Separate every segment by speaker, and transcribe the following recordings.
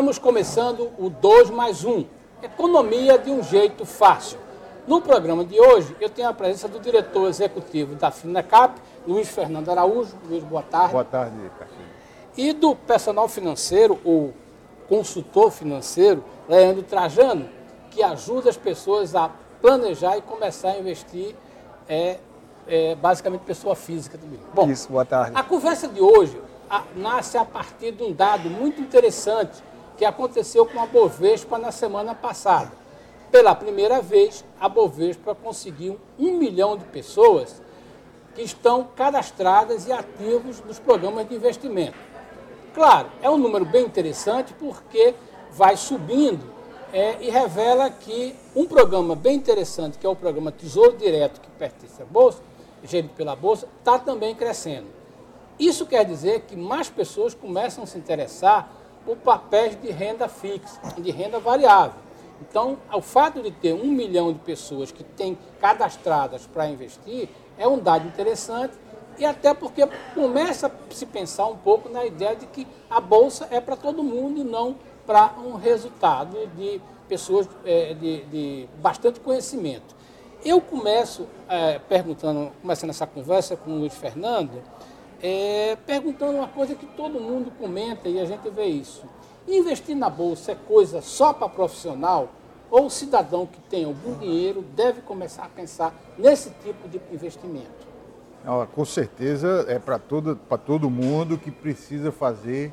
Speaker 1: estamos começando o 2 mais 1, Economia de um jeito fácil. No programa de hoje, eu tenho a presença do diretor executivo da FINACAP, Luiz Fernando Araújo. Luiz, boa tarde.
Speaker 2: Boa tarde, Caxinha.
Speaker 1: E do personal financeiro, ou consultor financeiro, Leandro Trajano, que ajuda as pessoas a planejar e começar a investir, é, é basicamente pessoa física também.
Speaker 3: Bom, Isso, boa tarde.
Speaker 1: A conversa de hoje a, nasce a partir de um dado muito interessante que aconteceu com a Bovespa na semana passada. Pela primeira vez, a Bovespa conseguiu um milhão de pessoas que estão cadastradas e ativos nos programas de investimento. Claro, é um número bem interessante porque vai subindo é, e revela que um programa bem interessante, que é o programa Tesouro Direto, que pertence à Bolsa, gerido pela Bolsa, está também crescendo. Isso quer dizer que mais pessoas começam a se interessar por papéis de renda fixa, de renda variável. Então, o fato de ter um milhão de pessoas que têm cadastradas para investir é um dado interessante e até porque começa a se pensar um pouco na ideia de que a bolsa é para todo mundo e não para um resultado de pessoas é, de, de, bastante conhecimento. Eu começo é, perguntando, começando essa conversa com o Luiz Fernando, é, perguntando uma coisa que todo mundo comenta e a gente vê isso. Investir na bolsa é coisa só para profissional ou cidadão que tem algum dinheiro deve começar a pensar nesse tipo de investimento?
Speaker 2: com certeza é para todo, todo mundo que precisa fazer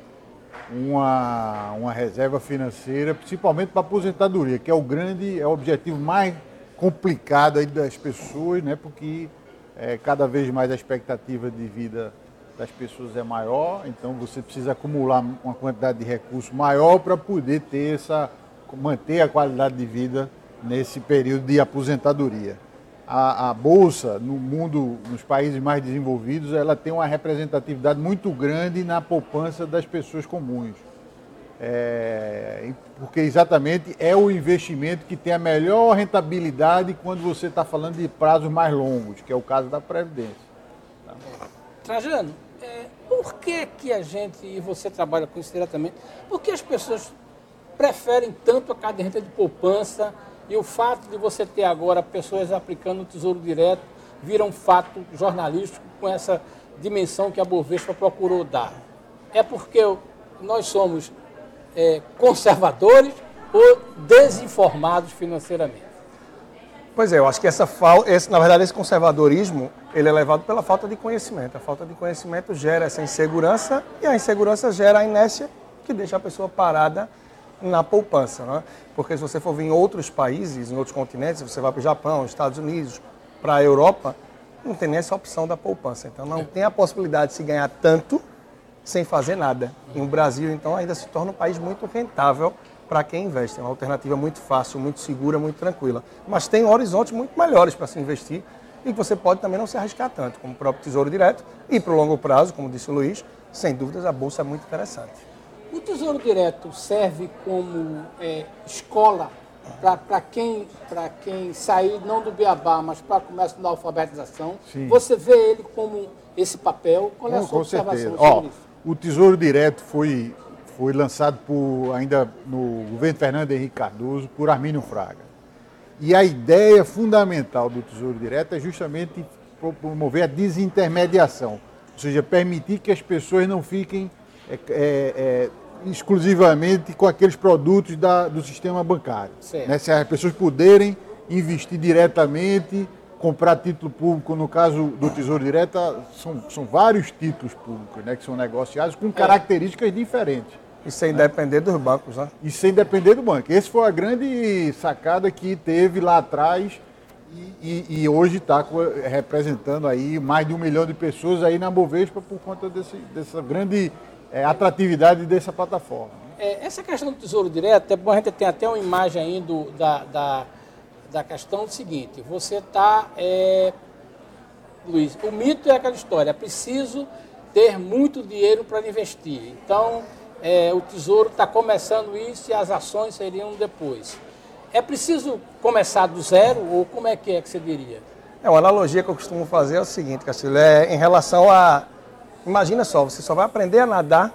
Speaker 2: uma, uma reserva financeira, principalmente para aposentadoria, que é o grande, é o objetivo mais complicado aí das pessoas, né? porque é, cada vez mais a expectativa de vida das pessoas é maior, então você precisa acumular uma quantidade de recursos maior para poder ter essa, manter a qualidade de vida nesse período de aposentadoria. A, a, bolsa no mundo, nos países mais desenvolvidos, ela tem uma representatividade muito grande na poupança das pessoas comuns. É, porque exatamente é o investimento que tem a melhor rentabilidade quando você está falando de prazos mais longos, que é o caso da Previdência.
Speaker 1: Trajano, por que, que a gente, e você trabalha com isso diretamente, por que as pessoas preferem tanto a caderneta de poupança e o fato de você ter agora pessoas aplicando o Tesouro Direto vira um fato jornalístico com essa dimensão que a Bovespa procurou dar? É porque nós somos é, conservadores ou desinformados financeiramente?
Speaker 3: Pois é, eu acho que essa esse, na verdade esse conservadorismo ele é levado pela falta de conhecimento. A falta de conhecimento gera essa insegurança e a insegurança gera a inércia que deixa a pessoa parada na poupança. Né? Porque se você for vir em outros países, em outros continentes, você vai para o Japão, Estados Unidos, para a Europa, não tem nem essa opção da poupança. Então não tem a possibilidade de se ganhar tanto sem fazer nada. E o Brasil, então, ainda se torna um país muito rentável para quem investe. É uma alternativa muito fácil, muito segura, muito tranquila. Mas tem horizontes muito melhores para se investir e que você pode também não se arriscar tanto, como o próprio Tesouro Direto. E para o longo prazo, como disse o Luiz, sem dúvidas a Bolsa é muito interessante.
Speaker 1: O Tesouro Direto serve como é, escola para quem, quem sair não do Beabá, mas para começo da alfabetização. Sim. Você vê ele como esse papel? Qual é a sua
Speaker 2: com observação certeza. sobre Ó, isso? O Tesouro Direto foi foi lançado por, ainda no governo Fernando Henrique Cardoso por Armínio Fraga. E a ideia fundamental do Tesouro Direto é justamente promover a desintermediação, ou seja, permitir que as pessoas não fiquem é, é, é, exclusivamente com aqueles produtos da, do sistema bancário. Né? Se as pessoas puderem investir diretamente, comprar título público, no caso do Tesouro Direto, são, são vários títulos públicos né, que são negociados com é. características diferentes.
Speaker 3: E sem né? depender dos bancos, né?
Speaker 2: E sem depender do banco. Essa foi a grande sacada que teve lá atrás E, e, e hoje está representando aí mais de um milhão de pessoas aí na Bovespa por conta desse, dessa grande é, atratividade dessa plataforma.
Speaker 1: É, essa questão do Tesouro Direto, é bom a gente tem até uma imagem aí do, da, da, da questão do seguinte, você está, é, Luiz, o mito é aquela história, é preciso ter muito dinheiro para investir. Então, é, o Tesouro está começando isso e as ações seriam depois. É preciso começar do zero ou como é que é que você diria?
Speaker 3: É, uma analogia que eu costumo fazer é o seguinte, Castilho, é em relação a... Imagina só, você só vai aprender a nadar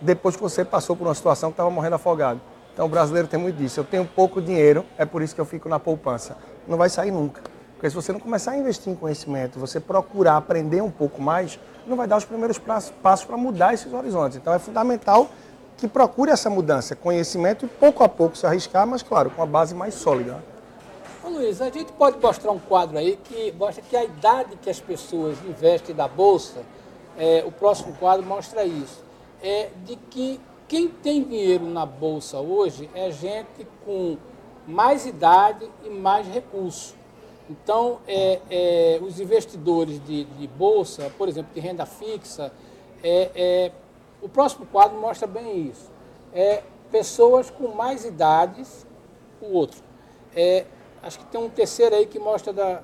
Speaker 3: depois que você passou por uma situação que estava morrendo afogado. Então o brasileiro tem muito disso. Eu tenho pouco dinheiro, é por isso que eu fico na poupança. Não vai sair nunca. Porque se você não começar a investir em conhecimento, você procurar aprender um pouco mais, não vai dar os primeiros passos para mudar esses horizontes. Então é fundamental que procure essa mudança, conhecimento e pouco a pouco se arriscar, mas claro, com a base mais sólida.
Speaker 1: Ô Luiz, a gente pode mostrar um quadro aí que mostra que a idade que as pessoas investem da Bolsa, é, o próximo quadro mostra isso, é de que quem tem dinheiro na Bolsa hoje é gente com mais idade e mais recurso. Então, é, é, os investidores de, de, bolsa, por exemplo, de renda fixa, é, é, o próximo quadro mostra bem isso. É, pessoas com mais idades, o outro. É, acho que tem um terceiro aí que mostra da.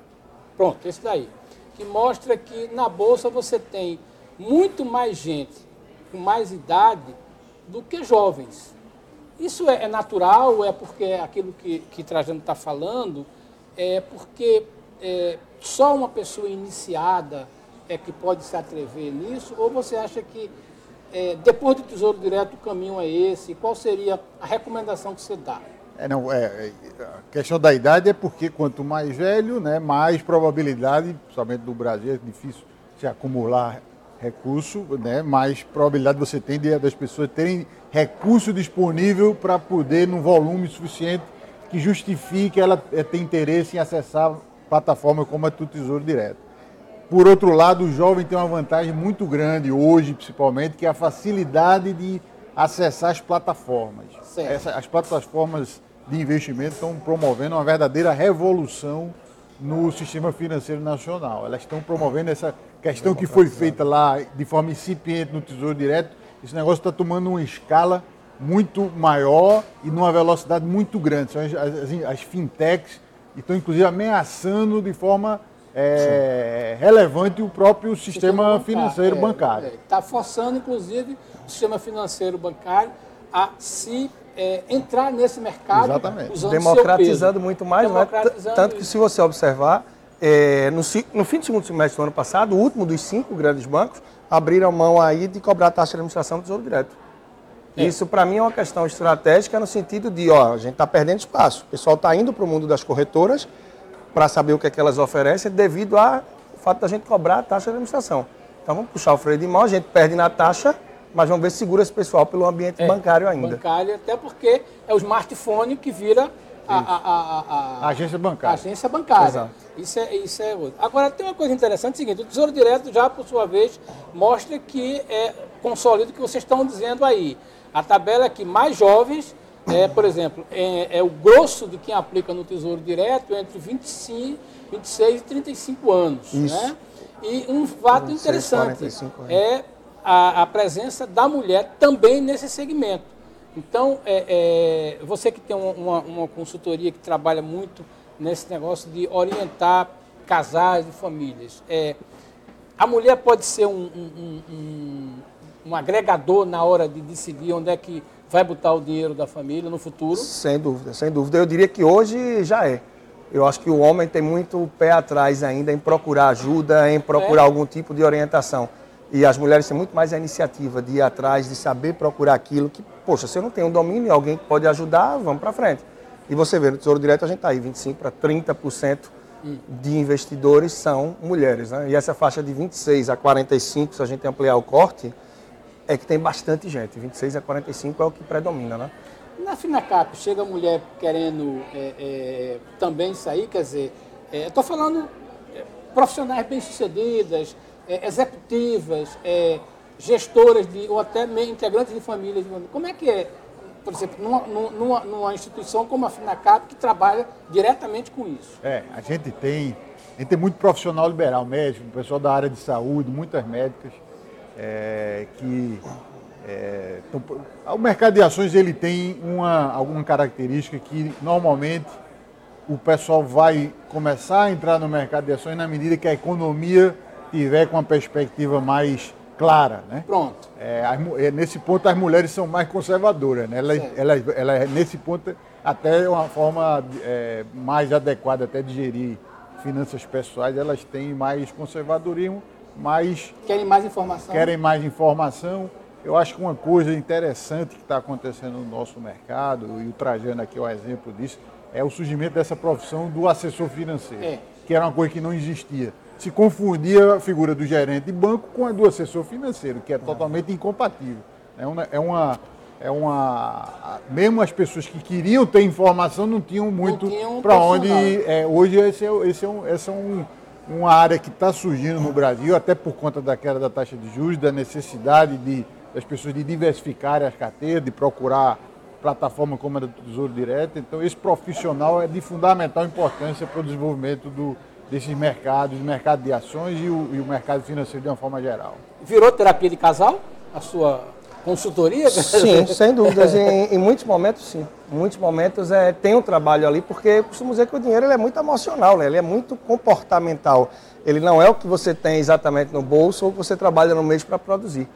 Speaker 1: Pronto, esse daí. Que mostra que na bolsa você tem muito mais gente com mais idade do que jovens. Isso é, é natural, é porque é aquilo que, que Trajano está falando, é porque é, só uma pessoa iniciada é que pode se atrever nisso, ou você acha que é, depois do Tesouro Direto o caminho é esse? Qual seria a recomendação que você dá?
Speaker 2: É, não, é, é, a questão da idade é porque quanto mais velho, né, mais probabilidade, principalmente no Brasil, é difícil se acumular recurso, né, mais probabilidade você tem de, das pessoas terem recurso disponível para poder, num volume suficiente, que justifique que ela é, tem interesse em acessar plataforma como a do Tesouro Direto. Por outro lado, o jovem tem uma vantagem muito grande hoje, principalmente, que é a facilidade de acessar as plataformas. Essa, as plataformas de investimento estão promovendo uma verdadeira revolução no sistema financeiro nacional. Elas estão promovendo essa questão que foi feita lá de forma incipiente no Tesouro Direto. Esse negócio está tomando uma escala muito maior e numa velocidade muito grande. São as, as, as fintechs estão, inclusive, ameaçando de forma é, relevante o próprio sistema, sistema financeiro bancário.
Speaker 1: Está é, forçando, inclusive, o sistema financeiro bancário a se é, entrar nesse mercado
Speaker 3: Exatamente. usando Democratizando muito mais, né? Democratizando né? tanto que se você observar, é, no, no, fim do segundo semestre do ano passado, o último dos cinco grandes bancos abriram mão aí de cobrar a taxa de administração do Tesouro Direto. É. Isso, para mim, é uma questão estratégica no sentido de, ó, a gente está perdendo espaço. O pessoal está indo para o mundo das corretoras, para saber o que, é que elas oferecem devido ao fato da gente cobrar a taxa de administração. Então vamos puxar o freio de mão, a gente perde na taxa, mas vamos ver se segura esse pessoal pelo ambiente é, bancário ainda.
Speaker 1: Bancário, até porque é o smartphone que vira a, a, a,
Speaker 2: a, agência bancária.
Speaker 1: agência bancária. Exato. Isso é, isso é outro. Agora, tem uma coisa interessante, é o seguinte, o Tesouro Direto já, por sua vez, mostra que é consolida o que vocês estão dizendo aí. A tabela é que mais jovens é, por exemplo, é, é, o grosso de quem aplica no Tesouro Direto entre 25, 26 e 35 anos. Isso. Né? E um fato 26, interessante é a, a, presença da mulher também nesse segmento. Então, é, é, você que tem uma, uma, consultoria que trabalha muito nesse negócio de orientar casais e famílias, é, a mulher pode ser um, um, um, um agregador na hora de decidir onde é que vai botar o dinheiro da família no futuro?
Speaker 3: Sem dúvida, sem dúvida. Eu diria que hoje já é. Eu acho que o homem tem muito pé atrás ainda em procurar ajuda, em procurar é. algum tipo de orientação. E as mulheres têm muito mais a iniciativa de ir atrás, de saber procurar aquilo que, poxa, se eu não tenho um domínio, alguém que pode ajudar, vamos para frente. E você vê, no Tesouro Direto a gente está aí, 25% para 30% de investidores são mulheres. Né? E essa faixa de 26 a 45, se a gente ampliar o corte, é que tem bastante gente. 26 a 45 é o que predomina, né?
Speaker 1: Na Finacap, chega mulher querendo é, é, também sair, quer dizer, é, estou falando é, profissionais bem-sucedidas, é, executivas, é, gestoras de, ou até integrantes de famílias. Como é que é? por exemplo, numa, numa, numa, instituição como a FINACAP, que trabalha diretamente com isso.
Speaker 2: É, a gente tem, a gente tem muito profissional liberal, médico, pessoal da área de saúde, muitas médicas, é, que é, o mercado de ações ele tem uma, alguma característica que normalmente o pessoal vai começar a entrar no mercado de ações na medida que a economia tiver com uma perspectiva mais clara. Né?
Speaker 1: Pronto.
Speaker 2: É, as, nesse ponto as mulheres são mais conservadoras. Né? Elas, elas, elas, nesse ponto, até uma forma é, mais adequada até de gerir finanças pessoais, elas têm mais conservadorismo, mais...
Speaker 1: Querem mais informação.
Speaker 2: Querem mais informação eu acho que uma coisa interessante que está acontecendo no nosso mercado, e o Trajano aqui é um exemplo disso, é o surgimento dessa profissão do assessor financeiro, é. que era uma coisa que não existia. Se confundia a figura do gerente de banco com a do assessor financeiro, que é totalmente incompatível. É uma, é uma, é uma mesmo as pessoas que queriam ter informação não tinham muito para onde. É, hoje esse é, esse é, um, esse é um, uma área que está surgindo no Brasil, até por conta da queda da taxa de juros, da necessidade de das pessoas de diversificarem as carteiras, de procurar plataforma como a do Tesouro Direto. Então, esse profissional é de fundamental importância para o desenvolvimento do, desses mercados, mercado de ações e o, e o mercado financeiro de uma forma geral.
Speaker 1: Virou terapia de casal a sua consultoria?
Speaker 3: Sim, sem dúvidas. em, em, muitos momentos, sim. Em muitos momentos é, tem um trabalho ali, porque eu costumo dizer que o dinheiro ele é muito emocional, né? ele é muito comportamental. Ele não é o que você tem exatamente no bolso ou que você trabalha no mês para produzir.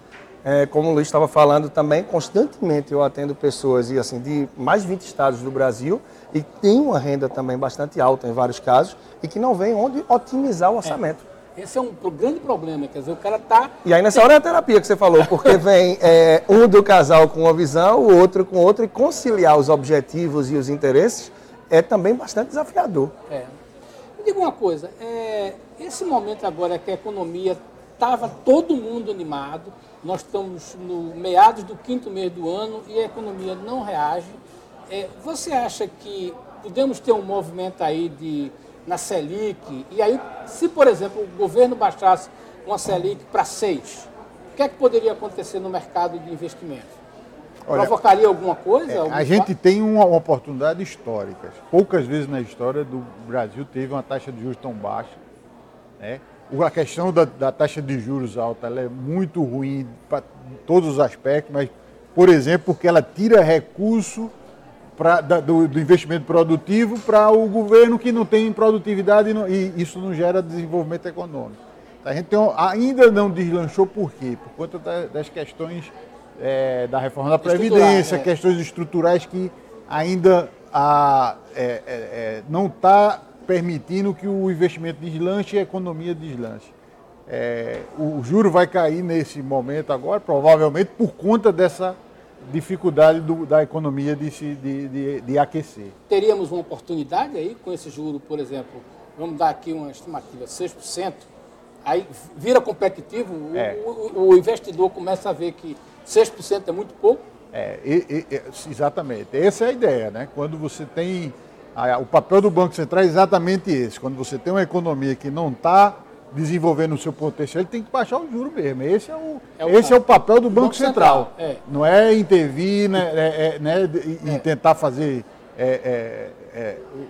Speaker 3: É, como o Luiz estava falando também, constantemente eu atendo pessoas e assim de mais de 20 estados do Brasil e tem uma renda também bastante alta em vários casos e que não vem onde otimizar o orçamento.
Speaker 1: É. Esse é um grande problema, quer dizer, o cara está...
Speaker 3: E aí nessa hora é a terapia que você falou, porque vem é, um do casal com uma visão, o outro com outra, e conciliar os objetivos e os interesses é também bastante desafiador.
Speaker 1: É. Me diga uma coisa, é, esse momento agora que a economia estava todo mundo animado, nós estamos no meados do quinto mês do ano e a economia não reage. É, você acha que podemos ter um movimento aí de, na Selic? E aí, se, por exemplo, o governo baixasse uma Selic para 6, o que é que poderia acontecer no mercado de investimento? Olha, Provocaria alguma coisa? É,
Speaker 2: a gente tem uma, uma, oportunidade histórica. Poucas vezes na história do Brasil teve uma taxa de juros tão baixa. Né? a questão da, da, taxa de juros alta é muito ruim para todos os aspectos, mas, por exemplo, porque ela tira recurso pra, da, do, do, investimento produtivo para o governo que não tem produtividade e, não, e, isso não gera desenvolvimento econômico. A gente tem, ainda não deslanchou por quê? Por conta da, das questões é, da reforma da Previdência, é. questões estruturais que ainda a, é, é, é não está permitindo que o investimento deslanche e a economia deslanche. É, o juro vai cair nesse momento agora, provavelmente por conta dessa dificuldade do, da economia de, se, de, de, de, aquecer.
Speaker 1: Teríamos uma oportunidade aí com esse juro, por exemplo, vamos dar aqui uma estimativa, 6%, aí vira competitivo, é. o, o, o, investidor começa a ver que 6% é muito pouco.
Speaker 2: É, e, e, exatamente, essa é a ideia, né? Quando você tem o papel do Banco Central é exatamente esse. Quando você tem uma economia que não está desenvolvendo o seu potencial, ele tem que baixar o juro mesmo. Esse é o, é o, esse é o papel do Banco, Banco Central. Central. É. Não é intervir né, é, é né, e, é. tentar fazer.
Speaker 1: É,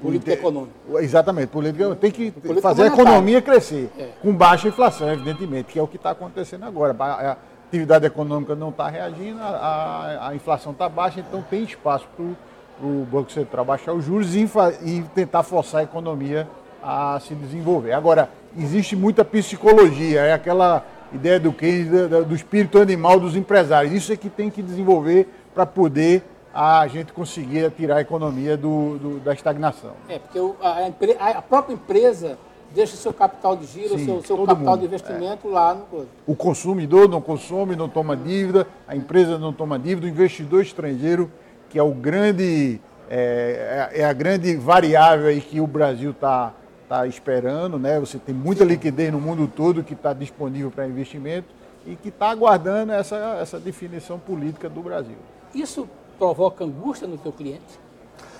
Speaker 1: política econômica.
Speaker 2: Exatamente, política, tem que política fazer a economia crescer, com baixa inflação, evidentemente, que é o que está acontecendo agora. A atividade econômica não está reagindo, a, a, a inflação está baixa, então tem espaço para o Banco Central baixar os juros e, e tentar forçar a economia a se desenvolver. Agora, existe muita psicologia, é aquela ideia do que do espírito animal dos empresários. Isso é que tem que desenvolver para poder a gente conseguir tirar a economia do, do da estagnação.
Speaker 1: É, porque a, a, própria empresa deixa seu capital de giro, Sim, seu, seu capital mundo, de investimento é. lá no.
Speaker 2: O consumidor não consome, não toma dívida, a empresa não toma dívida, o investidor estrangeiro que é o grande é, é, é a grande variável aí que o Brasil está tá esperando, né? Você tem muita liquidez no mundo todo que está disponível para investimento e que está aguardando essa, essa definição política do Brasil.
Speaker 1: Isso provoca angústia no teu cliente?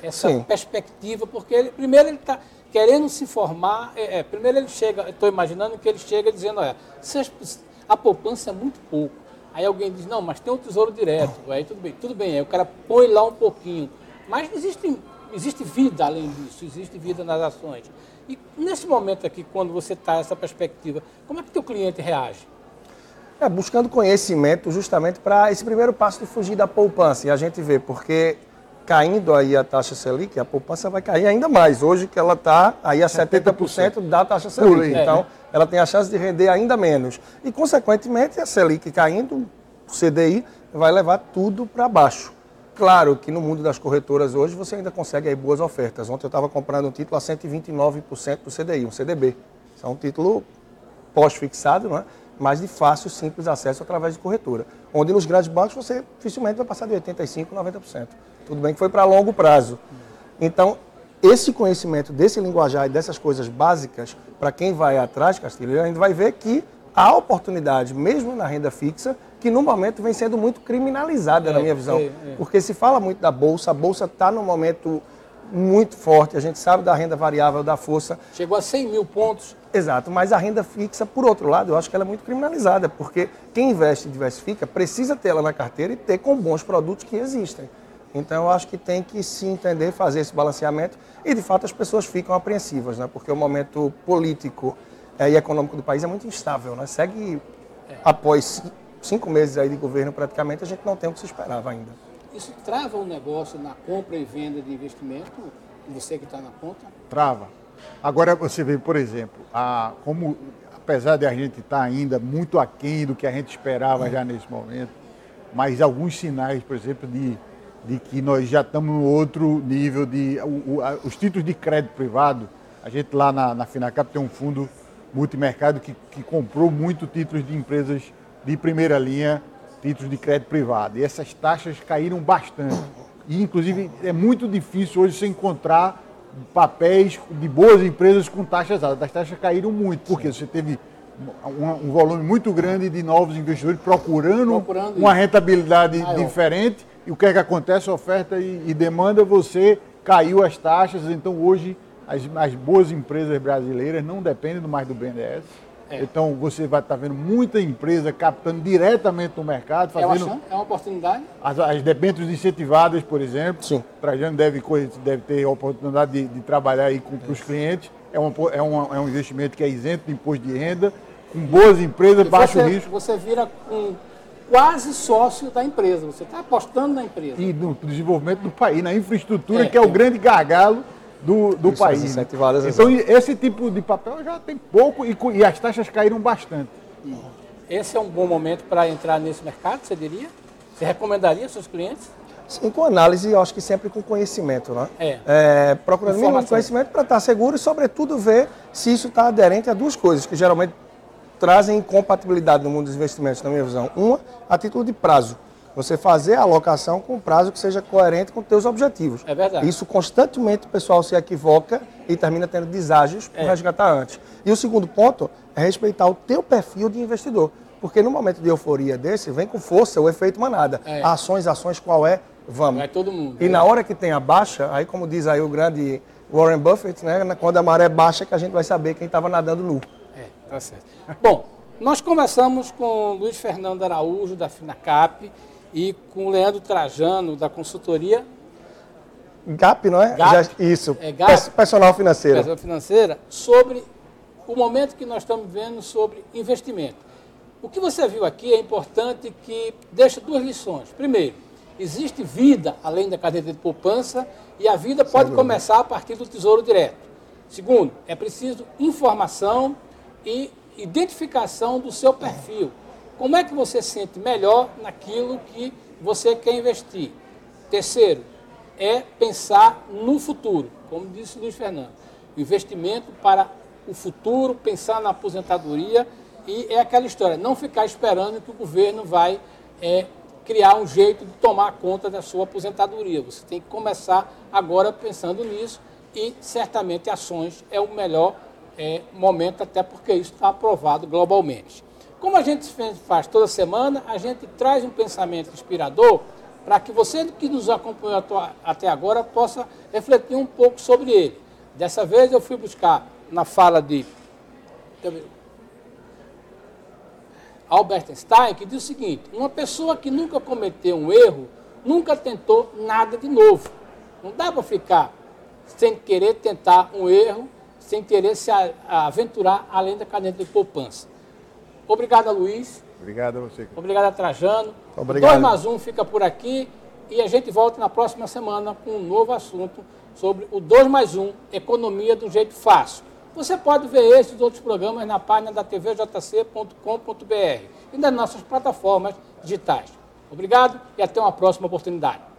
Speaker 1: Essa Sim. perspectiva, porque ele, primeiro ele está querendo se formar, é, é, primeiro ele chega, estou imaginando que ele chega dizendo, olha, a poupança é muito pouco Aí alguém diz, não, mas tem um tesouro direto. Aí tudo bem, tudo bem, aí o cara põe lá um pouquinho. Mas existe, existe vida além disso, existe vida nas ações. E nesse momento aqui, quando você está nessa perspectiva, como é que o teu cliente reage?
Speaker 3: É, buscando conhecimento justamente para esse primeiro passo de fugir da poupança. E a gente vê, porque caindo aí a taxa Selic, a poupança vai cair ainda mais. Hoje que ela está aí a 70%, 70% da taxa Selic. Então, é. ela tem a chance de render ainda menos. E, consequentemente, a Selic caindo, o CDI vai levar tudo para baixo. Claro que no mundo das corretoras hoje você ainda consegue aí boas ofertas. Ontem eu estava comprando um título a 129% do CDI, um CDB. Isso é um título pós-fixado, não é? mas de fácil, simples acesso através de corretora. Onde nos grandes bancos você dificilmente vai passar de 85%, 90%. Tudo bem que foi para longo prazo. Então, esse conhecimento desse linguajar e dessas coisas básicas, para quem vai atrás, Castilho, a gente vai ver que há oportunidade, mesmo na renda fixa, que no momento vem sendo muito criminalizada, é, na minha visão. É, é. Porque se fala muito da Bolsa, a Bolsa está no momento muito forte, a gente sabe da renda variável, da força.
Speaker 1: Chegou a 100 mil pontos.
Speaker 3: Exato, mas a renda fixa, por outro lado, eu acho que ela é muito criminalizada, porque quem investe e diversifica precisa ter ela na carteira e ter com bons produtos que existem. Então eu acho que tem que se entender, fazer esse balanceamento e de fato as pessoas ficam apreensivas, né? porque o momento político é, e econômico do país é muito instável. Né? Segue é. após cinco meses aí de governo praticamente, a gente não tem o que se esperava ainda.
Speaker 1: Isso trava o negócio na compra e venda de investimento? Você que está na conta?
Speaker 2: Trava. Agora você vê, por exemplo, a, como apesar de a gente estar tá ainda muito aquém do que a gente esperava já nesse momento, mas alguns sinais, por exemplo, de de que nós já estamos no outro nível de. O, o, a, os títulos de crédito privado, a gente lá na, na Finacap tem um fundo multimercado que, que comprou muito títulos de empresas de primeira linha, títulos de crédito privado. E essas taxas caíram bastante. E, inclusive, é muito difícil hoje você encontrar papéis de boas empresas com taxas altas. As taxas caíram muito, porque você teve um, um volume muito grande de novos investidores procurando, procurando uma rentabilidade diferente e o que é que acontece? Oferta e, e demanda, você caiu as taxas, então hoje as, as, boas empresas brasileiras não dependem mais do BNDES. É. Então você vai estar vendo muita empresa captando diretamente no mercado, fazendo.
Speaker 1: É uma, é uma oportunidade?
Speaker 2: As, as debêntures incentivadas, por exemplo. Sim. Trajano deve, deve ter a oportunidade de, de trabalhar aí com, os clientes. É, uma, é, uma, é um investimento que é isento de imposto de renda, com boas empresas, baixo
Speaker 1: você,
Speaker 2: risco.
Speaker 1: Você vira com quase sócio da empresa. Você está apostando na empresa.
Speaker 2: E no desenvolvimento do país, na infraestrutura, é, que é, é, o grande gargalo do, do país. Então, esse tipo de papel já tem pouco e, e as taxas caíram bastante.
Speaker 1: Esse é um bom momento para entrar nesse mercado, você diria? Você recomendaria aos seus clientes?
Speaker 3: Sim, com análise, eu acho que sempre com conhecimento, né? É. é procurando mínimo conhecimento para estar seguro e, sobretudo, ver se isso está aderente a duas coisas, que geralmente trazem incompatibilidade no mundo dos investimentos, na minha visão. Uma, a título de prazo. Você fazer a alocação com prazo que seja coerente com os seus objetivos.
Speaker 1: É verdade.
Speaker 3: Isso constantemente o pessoal se equivoca e termina tendo deságios por é. resgatar antes. E o segundo ponto é respeitar o teu perfil de investidor. Porque no momento de euforia desse, vem com força o efeito manada. É. Ações, ações, qual é? Vamos.
Speaker 1: Vai todo mundo.
Speaker 3: E é. na hora que tem a baixa, aí como diz aí o grande Warren Buffett, né, quando a maré baixa que a gente vai saber quem estava nadando nu.
Speaker 1: Tá certo. Bom, nós começamos com Luiz Fernando Araújo, da Finacap, e com o Leandro Trajano, da consultoria.
Speaker 3: GAP, não é?
Speaker 1: GAP,
Speaker 3: Já, isso. É GAP, personal financeiro.
Speaker 1: Personal financeira, sobre o momento que nós estamos vendo sobre investimento. O que você viu aqui é importante que deixa duas lições. Primeiro, existe vida além da cadeia de poupança e a vida pode começar a partir do Tesouro Direto. Segundo, é preciso informação e identificação do seu perfil. Como é que você se sente melhor naquilo que você quer investir? Terceiro, é pensar no futuro, como disse Luiz Fernando. Investimento para o futuro, pensar na aposentadoria e é aquela história, não ficar esperando que o governo vai é, criar um jeito de tomar conta da sua aposentadoria. Você tem que começar agora pensando nisso e certamente ações é o melhor é, momento, até porque isso está aprovado globalmente. Como a gente faz toda semana, a gente traz um pensamento inspirador para que você que nos acompanhou até agora possa refletir um pouco sobre ele. Dessa vez eu fui buscar na fala de Albert Einstein, que diz o seguinte: uma pessoa que nunca cometeu um erro nunca tentou nada de novo. Não dá para ficar sem querer tentar um erro, sem querer se aventurar além da caderneta de poupança. Obrigado, Luiz.
Speaker 2: Obrigado a você.
Speaker 1: Obrigado a Trajano.
Speaker 3: Obrigado.
Speaker 1: 2 mais 1 fica por aqui e a gente volta na próxima semana com um novo assunto sobre o 2 mais 1, economia do jeito fácil. Você pode ver esses outros programas na página da tvjc.com.br e nas nossas plataformas digitais. Obrigado e até uma próxima oportunidade.